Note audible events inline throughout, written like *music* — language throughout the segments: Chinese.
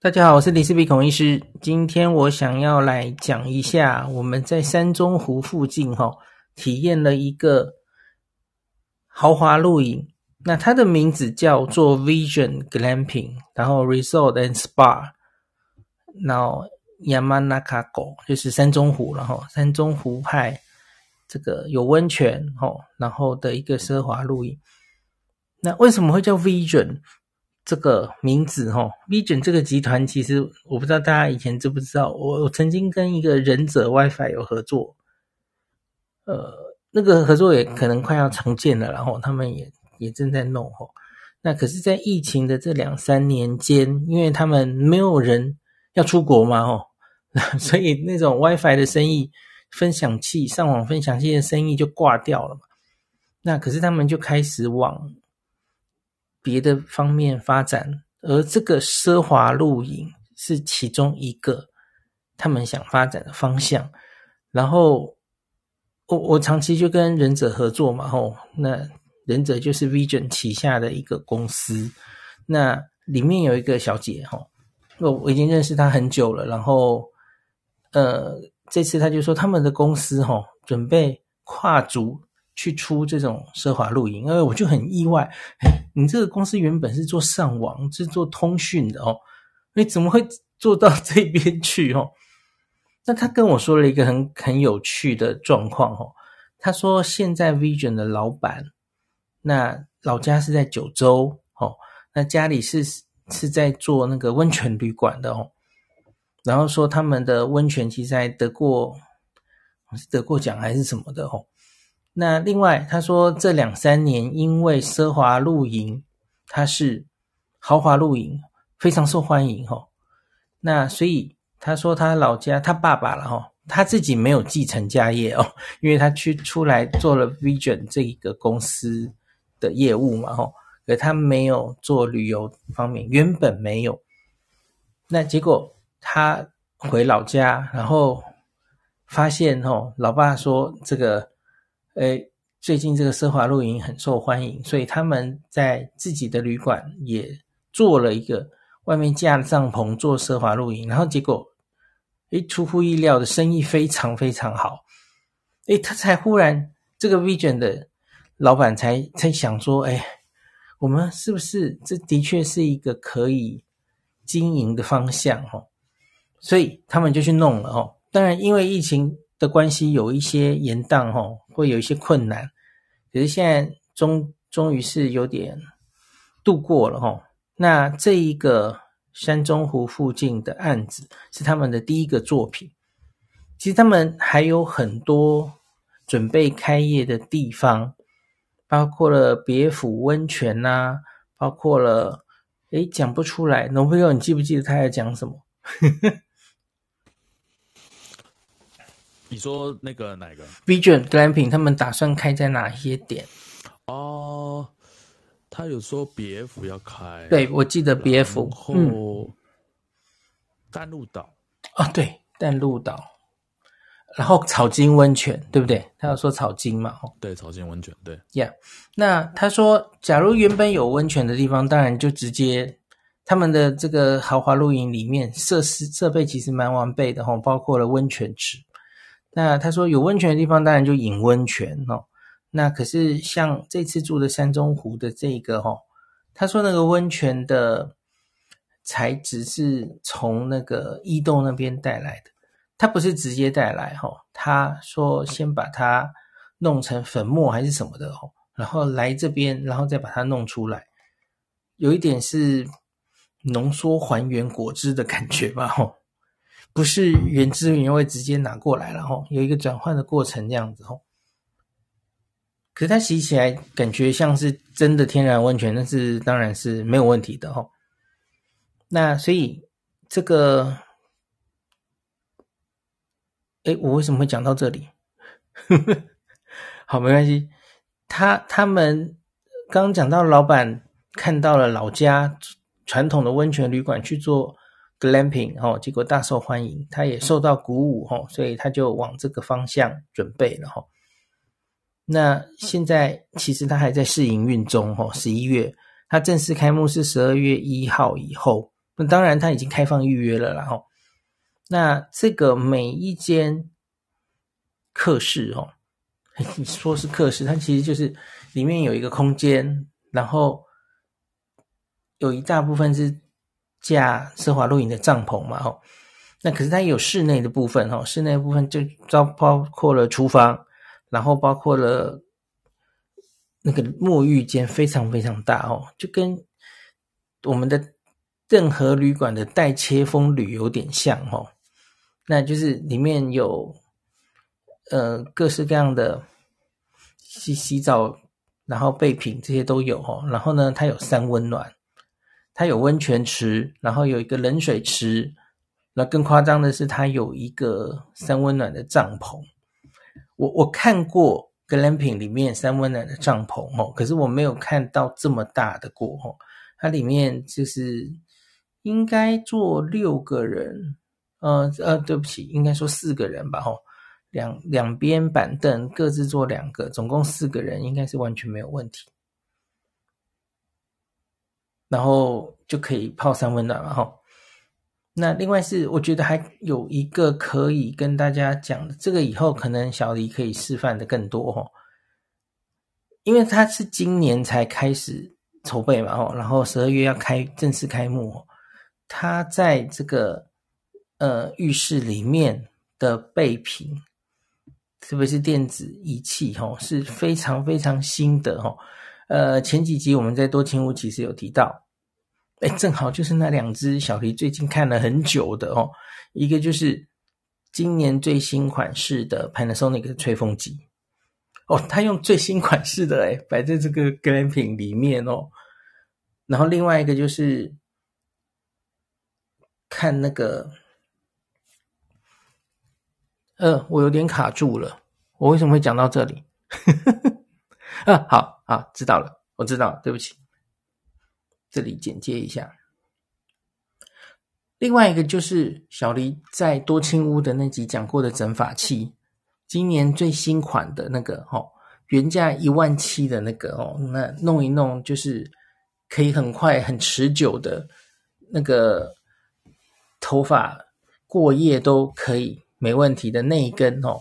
大家好，我是李斯比孔医师。今天我想要来讲一下我们在山中湖附近哈体验了一个豪华露营。那它的名字叫做 Vision Glamping，然后 Resort and Spa，然后 Yamanaka-go 就是山中湖，然后山中湖派这个有温泉哦，然后的一个奢华露营。那为什么会叫 Vision？这个名字哈，Vision 这个集团其实我不知道大家以前知不知道，我我曾经跟一个忍者 WiFi 有合作，呃，那个合作也可能快要重建了，然后他们也也正在弄哈。那可是，在疫情的这两三年间，因为他们没有人要出国嘛，哦，*laughs* 所以那种 WiFi 的生意、分享器、上网分享器的生意就挂掉了嘛。那可是他们就开始往别的方面发展，而这个奢华露营是其中一个他们想发展的方向。然后我我长期就跟忍者合作嘛，吼，那忍者就是 Vision 旗下的一个公司。那里面有一个小姐，吼，我我已经认识她很久了。然后呃，这次他就说他们的公司，吼，准备跨足。去出这种奢华露营，因为我就很意外，你这个公司原本是做上网，是做通讯的哦，你怎么会做到 *laughs* 这边去哦？那他跟我说了一个很很有趣的状况哦，他说现在 Vision 的老板，那老家是在九州哦，那家里是是在做那个温泉旅馆的哦，然后说他们的温泉其实还得过，是得过奖还是什么的哦。那另外，他说这两三年因为奢华露营，它是豪华露营，非常受欢迎哈。那所以他说他老家他爸爸了哈，他自己没有继承家业哦，*laughs* 因为他去出来做了 Vision 这一个公司的业务嘛哈，可他没有做旅游方面，原本没有。那结果他回老家，然后发现哦，老爸说这个。诶，最近这个奢华露营很受欢迎，所以他们在自己的旅馆也做了一个外面架了帐篷做奢华露营，然后结果，诶，出乎意料的生意非常非常好。诶，他才忽然这个 Vision 的老板才才想说，诶，我们是不是这的确是一个可以经营的方向哦？所以他们就去弄了哦。当然，因为疫情。的关系有一些延宕哈，会有一些困难，可是现在终终于是有点度过了哈。那这一个山中湖附近的案子是他们的第一个作品，其实他们还有很多准备开业的地方，包括了别府温泉呐、包括了诶讲不出来，农朋友你记不记得他在讲什么？*laughs* 你说那个哪个？Vision Glamping 他们打算开在哪些点？哦，他有说 BF 要开，对，我记得 BF 后淡路岛哦，对，淡路岛，然后草金温泉，对不对？他要说草金嘛，哦，对，草金温泉，对，Yeah。那他说，假如原本有温泉的地方，当然就直接他们的这个豪华露营里面设施设备其实蛮完备的哈，包括了温泉池。那他说有温泉的地方，当然就饮温泉哦。那可是像这次住的山中湖的这个哈，他说那个温泉的材质是从那个伊豆那边带来的，他不是直接带来哈。他说先把它弄成粉末还是什么的哦，然后来这边，然后再把它弄出来，有一点是浓缩还原果汁的感觉吧吼。不是原汁原味直接拿过来了吼，有一个转换的过程这样子吼。可是它洗起来感觉像是真的天然温泉，那是当然是没有问题的吼。那所以这个，哎，我为什么会讲到这里？*laughs* 好，没关系。他他们刚讲到老板看到了老家传统的温泉旅馆去做。Glamping 哦，结果大受欢迎，他也受到鼓舞哦，所以他就往这个方向准备了哈。那现在其实他还在试营运中哦，十一月他正式开幕是十二月一号以后那当然他已经开放预约了啦吼。那这个每一间客室哦，你说是客室，它其实就是里面有一个空间，然后有一大部分是架奢华露营的帐篷嘛吼。那可是它也有室内的部分吼，室内部分就包包括了厨房，然后包括了那个沐浴间，非常非常大哦，就跟我们的任何旅馆的带切风旅有点像哦。那就是里面有呃各式各样的洗洗澡，然后备品这些都有哦。然后呢，它有三温暖，它有温泉池，然后有一个冷水池。那更夸张的是，它有一个三温暖的帐篷。我我看过 glamping 里面三温暖的帐篷哦，可是我没有看到这么大的过哦。它里面就是应该坐六个人。呃呃，对不起，应该说四个人吧，吼，两两边板凳各自坐两个，总共四个人，应该是完全没有问题。然后就可以泡三温暖嘛，吼。那另外是，我觉得还有一个可以跟大家讲的，这个以后可能小黎可以示范的更多，吼，因为他是今年才开始筹备嘛，吼，然后十二月要开正式开幕，他在这个。呃，浴室里面的备品，特别是电子仪器，吼，是非常非常新的，吼。呃，前几集我们在多情屋其实有提到，哎，正好就是那两只小黎最近看了很久的哦，一个就是今年最新款式的 Panasonic 的吹风机，哦，他用最新款式的哎摆在这个 Glen 品里面哦，然后另外一个就是看那个。呃，我有点卡住了。我为什么会讲到这里？*laughs* 啊，好好，知道了，我知道，对不起。这里简介一下。另外一个就是小黎在多清屋的那集讲过的整发器，今年最新款的那个哦，原价一万七的那个哦，那弄一弄就是可以很快很持久的，那个头发过夜都可以。没问题的那一根哦，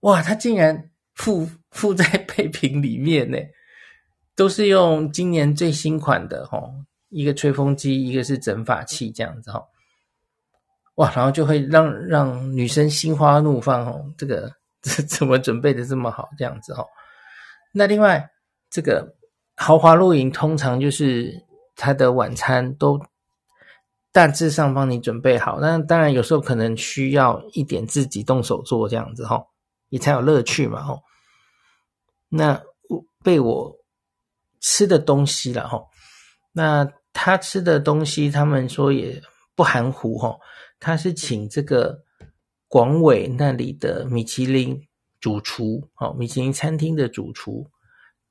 哇，它竟然附附在备品里面呢，*laughs* 都是用今年最新款的哦，一个吹风机，一个是整发器这样子哦，哇，然后就会让让女生心花怒放哦，这个这 *laughs* 怎么准备的这么好这样子哦？那另外这个豪华露营通常就是它的晚餐都。大致上帮你准备好，那当然有时候可能需要一点自己动手做这样子哈，你才有乐趣嘛哈。那被我吃的东西了哈，那他吃的东西，他们说也不含糊哈，他是请这个广尾那里的米其林主厨哦，米其林餐厅的主厨，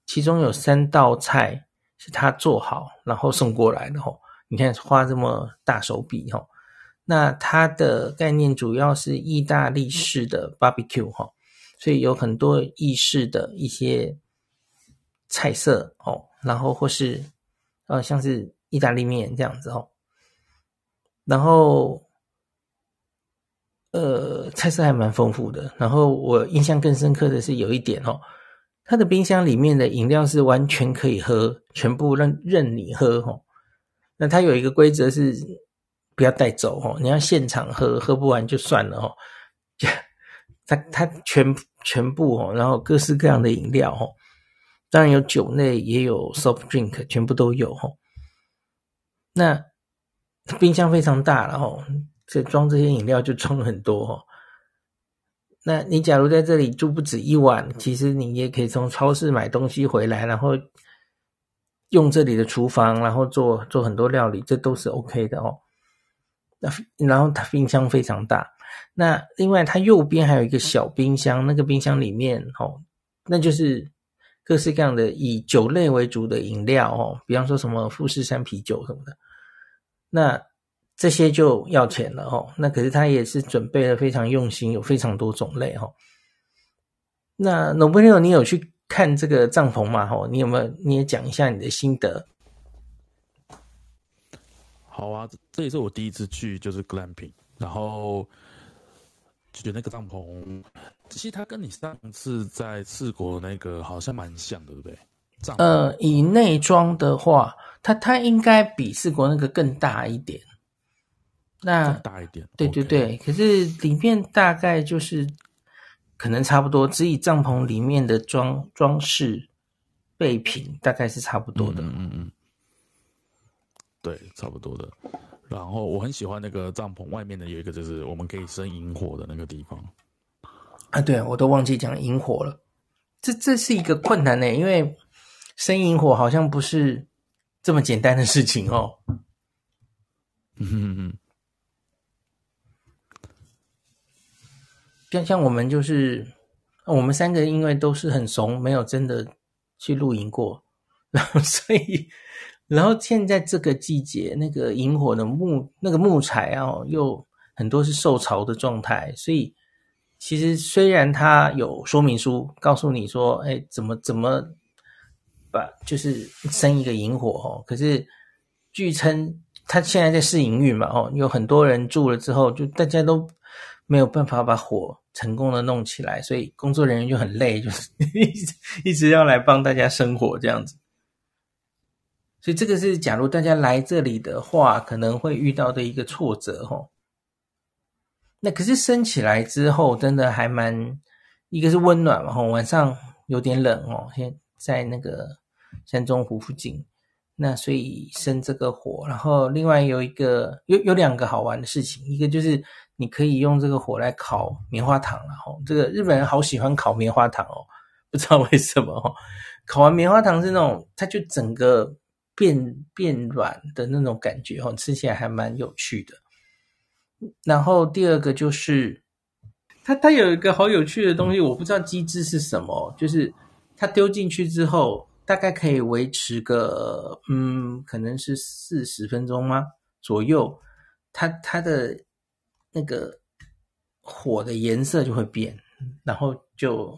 其中有三道菜是他做好然后送过来的哈。你看花这么大手笔哈，那它的概念主要是意大利式的 barbecue 哈，所以有很多意式的一些菜色哦，然后或是呃像是意大利面这样子哦，然后呃菜色还蛮丰富的，然后我印象更深刻的是有一点哦，它的冰箱里面的饮料是完全可以喝，全部任任你喝哦。那它有一个规则是不要带走哦，你要现场喝，喝不完就算了哦。*laughs* 他他全全部哦，然后各式各样的饮料哦，当然有酒类，也有 soft drink，全部都有哦。那冰箱非常大，然后这装这些饮料就装很多哦。那你假如在这里住不止一晚，其实你也可以从超市买东西回来，然后。用这里的厨房，然后做做很多料理，这都是 OK 的哦。那然后它冰箱非常大，那另外它右边还有一个小冰箱，那个冰箱里面哦，那就是各式各样的以酒类为主的饮料哦，比方说什么富士山啤酒什么的，那这些就要钱了哦。那可是他也是准备的非常用心，有非常多种类哦。那 n o b l e 你有去？看这个帐篷嘛，吼，你有没有？你也讲一下你的心得。好啊，这也是我第一次去，就是 glamping，然后觉得那个帐篷，其实它跟你上次在四国那个好像蛮像的，对不对？帐篷呃，以内装的话，它它应该比四国那个更大一点。那大一点，对对对，可是里面大概就是可能差不多，只以帐篷里面的装装饰备品大概是差不多的。嗯嗯嗯。对，差不多的。然后我很喜欢那个帐篷外面的有一个，就是我们可以生营火的那个地方。啊，对，我都忘记讲营火了。这这是一个困难呢，因为生营火好像不是这么简单的事情哦。嗯哼哼。像像我们就是我们三个，因为都是很怂，没有真的去露营过，然后所以。然后现在这个季节，那个萤火的木那个木材啊，又很多是受潮的状态，所以其实虽然它有说明书告诉你说，哎，怎么怎么把就是生一个萤火哦，可是据称他现在在试营运嘛，哦，有很多人住了之后，就大家都没有办法把火成功的弄起来，所以工作人员就很累，就是一直一直要来帮大家生火这样子。所以这个是，假如大家来这里的话，可能会遇到的一个挫折齁。那可是升起来之后，真的还蛮，一个是温暖嘛，齁，晚上有点冷哦。现在那个山中湖附近，那所以生这个火，然后另外有一个有有两个好玩的事情，一个就是你可以用这个火来烤棉花糖，然后这个日本人好喜欢烤棉花糖哦，不知道为什么哦。烤完棉花糖是那种，它就整个。变变软的那种感觉哦，吃起来还蛮有趣的。然后第二个就是，它它有一个好有趣的东西，我不知道机制是什么，就是它丢进去之后，大概可以维持个嗯，可能是四十分钟吗左右，它它的那个火的颜色就会变，然后就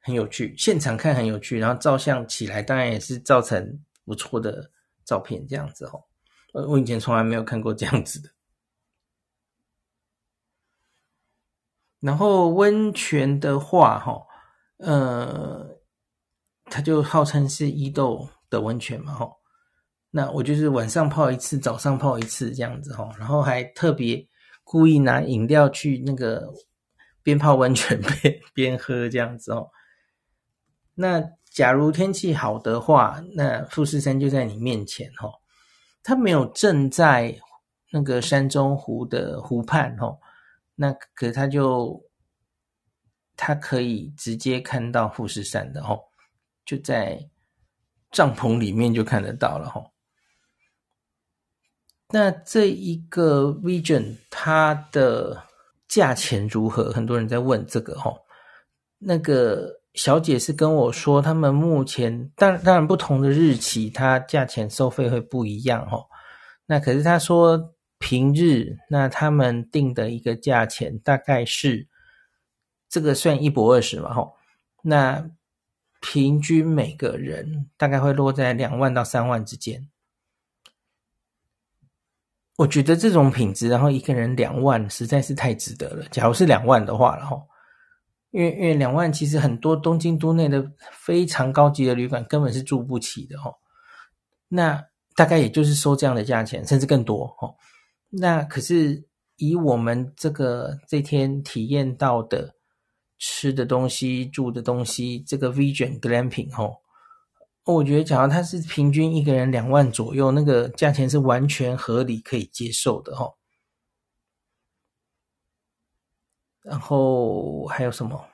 很有趣，现场看很有趣，然后照相起来当然也是造成。不错的照片，这样子哦，呃，我以前从来没有看过这样子的。然后温泉的话，哈，呃，它就号称是伊豆的温泉嘛，哈。那我就是晚上泡一次，早上泡一次这样子哈，然后还特别故意拿饮料去那个边泡温泉 *laughs* 边边喝这样子哦。那。假如天气好的话，那富士山就在你面前哈，它没有正在那个山中湖的湖畔哈，那可它就它可以直接看到富士山的哈，就在帐篷里面就看得到了哈。那这一个 Vision 它的价钱如何？很多人在问这个哈，那个。小姐是跟我说，他们目前当然当然不同的日期，它价钱收费会不一样哦。那可是她说平日，那他们定的一个价钱大概是这个算一泊二十嘛吼。那平均每个人大概会落在两万到三万之间。我觉得这种品质，然后一个人两万实在是太值得了。假如是两万的话，然后。因为因为两万其实很多东京都内的非常高级的旅馆根本是住不起的哦，那大概也就是收这样的价钱，甚至更多哦。那可是以我们这个这天体验到的吃的东西、住的东西，这个 Vision Glamping 哦，我觉得假如它是平均一个人两万左右，那个价钱是完全合理可以接受的哦。然后还有什么？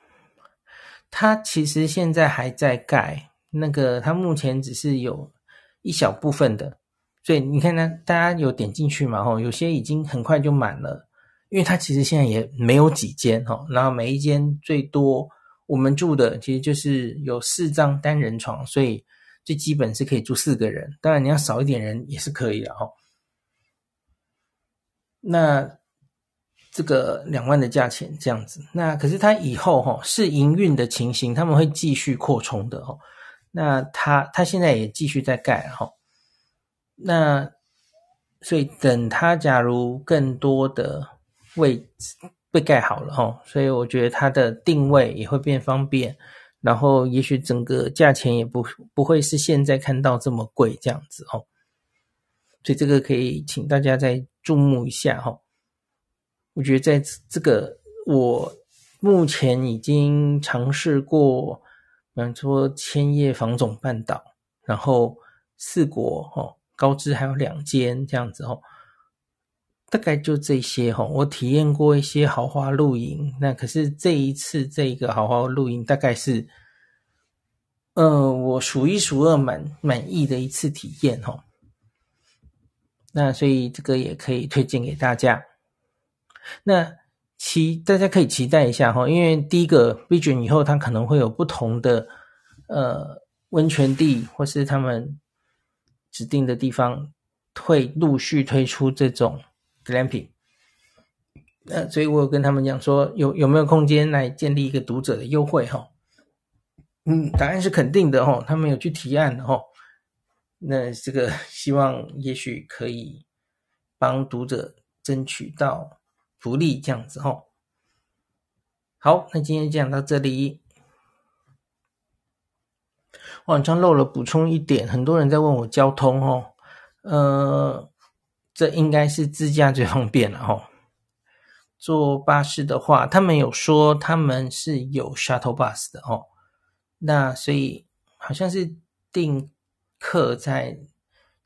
它其实现在还在盖，那个它目前只是有一小部分的，所以你看呢，大家有点进去嘛？吼，有些已经很快就满了，因为它其实现在也没有几间哈，然后每一间最多我们住的其实就是有四张单人床，所以最基本是可以住四个人，当然你要少一点人也是可以的哈。那。这个两万的价钱这样子，那可是它以后哈是营运的情形，他们会继续扩充的哦。那它它现在也继续在盖哈。那所以等它假如更多的位置被盖好了哈，所以我觉得它的定位也会变方便，然后也许整个价钱也不不会是现在看到这么贵这样子哦。所以这个可以请大家再注目一下哈。我觉得在这个我目前已经尝试过，比方说千叶房总半岛，然后四国哦。高知还有两间这样子哦，大概就这些哈。我体验过一些豪华露营，那可是这一次这个豪华露营大概是，呃，我数一数二满满意的一次体验哈。那所以这个也可以推荐给大家。那期大家可以期待一下哈，因为第一个 Vision 以后它可能会有不同的呃温泉地或是他们。指定的地方会陆续推出这种 glamping，呃，所以我有跟他们讲说，有有没有空间来建立一个读者的优惠哈？嗯，答案是肯定的哈，他们有去提案的哈。那这个希望也许可以帮读者争取到福利这样子哦。好，那今天讲到这里。网上漏了补充一点，很多人在问我交通哦，呃，这应该是自驾最方便了哦。坐巴士的话，他们有说他们是有 shuttle bus 的哦，那所以好像是订客在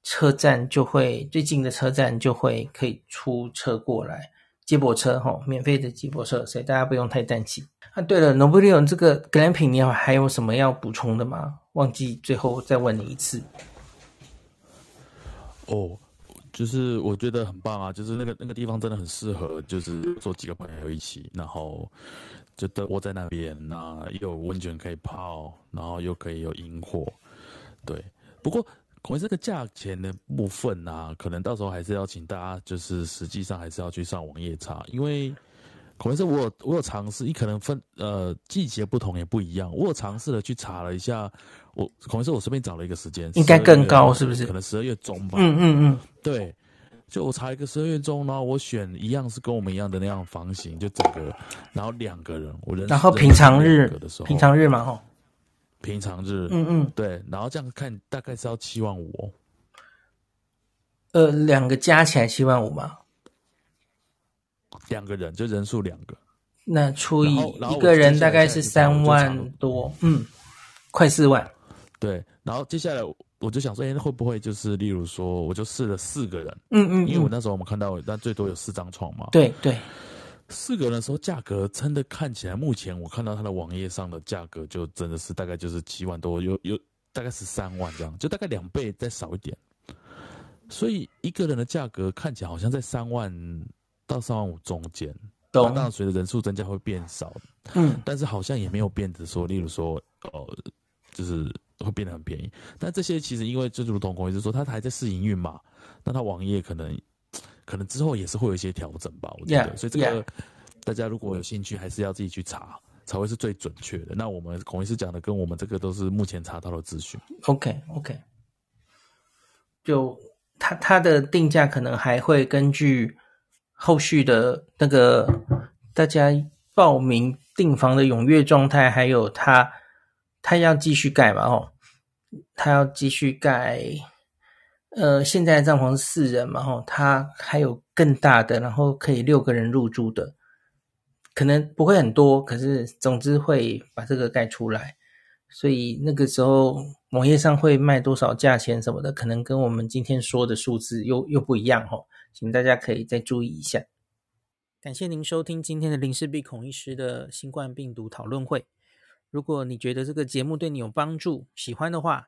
车站就会最近的车站就会可以出车过来接驳车哈，免费的接驳车，所以大家不用太担心。啊，对了，Nobuleon 这个 glamping 你还有什么要补充的吗？忘记最后再问你一次。哦，就是我觉得很棒啊，就是那个那个地方真的很适合，就是做几个朋友一起，然后就都窝在那边，那又有温泉可以泡，然后又可以有萤火。对，不过关于这个价钱的部分啊，可能到时候还是要请大家，就是实际上还是要去上网页查，因为。可能是我有我有尝试，你可能分呃季节不同也不一样。我有尝试的去查了一下，我可能是我随便找了一个时间，应该更高是不是？可能十二月中吧。嗯嗯嗯，对，就我查一个十二月中，然后我选一样是跟我们一样的那样房型，就整个，然后两个人，我人。然后平常日平常日嘛吼。平常日，嗯嗯，对，然后这样看大概是要七万五。哦呃，两个加起来七万五吗？两个人就人数两个，那除以一个人大概是三万多，嗯，快四万。对，然后接下来我就想说，哎，会不会就是例如说，我就试了四个人，嗯嗯，嗯，因为我那时候我们看到，但最多有四张床嘛。对对，四个人的时候价格真的看起来，目前我看到他的网页上的价格就真的是大概就是七万多，有有大概十三万这样，就大概两倍再少一点。所以一个人的价格看起来好像在三万。到三万五中间，当然随着人数增加会变少，嗯，但是好像也没有变得说，例如说，呃，就是会变得很便宜。但这些其实因为就如同孔医师说，他还在试营运嘛，那他网页可能可能之后也是会有一些调整吧，我觉得。Yeah, 所以这个.大家如果有兴趣，还是要自己去查，才会是最准确的。那我们孔医师讲的跟我们这个都是目前查到的资讯。OK OK，就他他的定价可能还会根据。后续的那个大家报名订房的踊跃状态，还有他他要继续盖嘛？哦，他要继续盖。呃，现在帐篷是四人嘛？哦，他还有更大的，然后可以六个人入住的，可能不会很多，可是总之会把这个盖出来。所以那个时候网页上会卖多少价钱什么的，可能跟我们今天说的数字又又不一样哦。请大家可以再注意一下。感谢您收听今天的林氏璧孔医师的新冠病毒讨论会。如果你觉得这个节目对你有帮助，喜欢的话，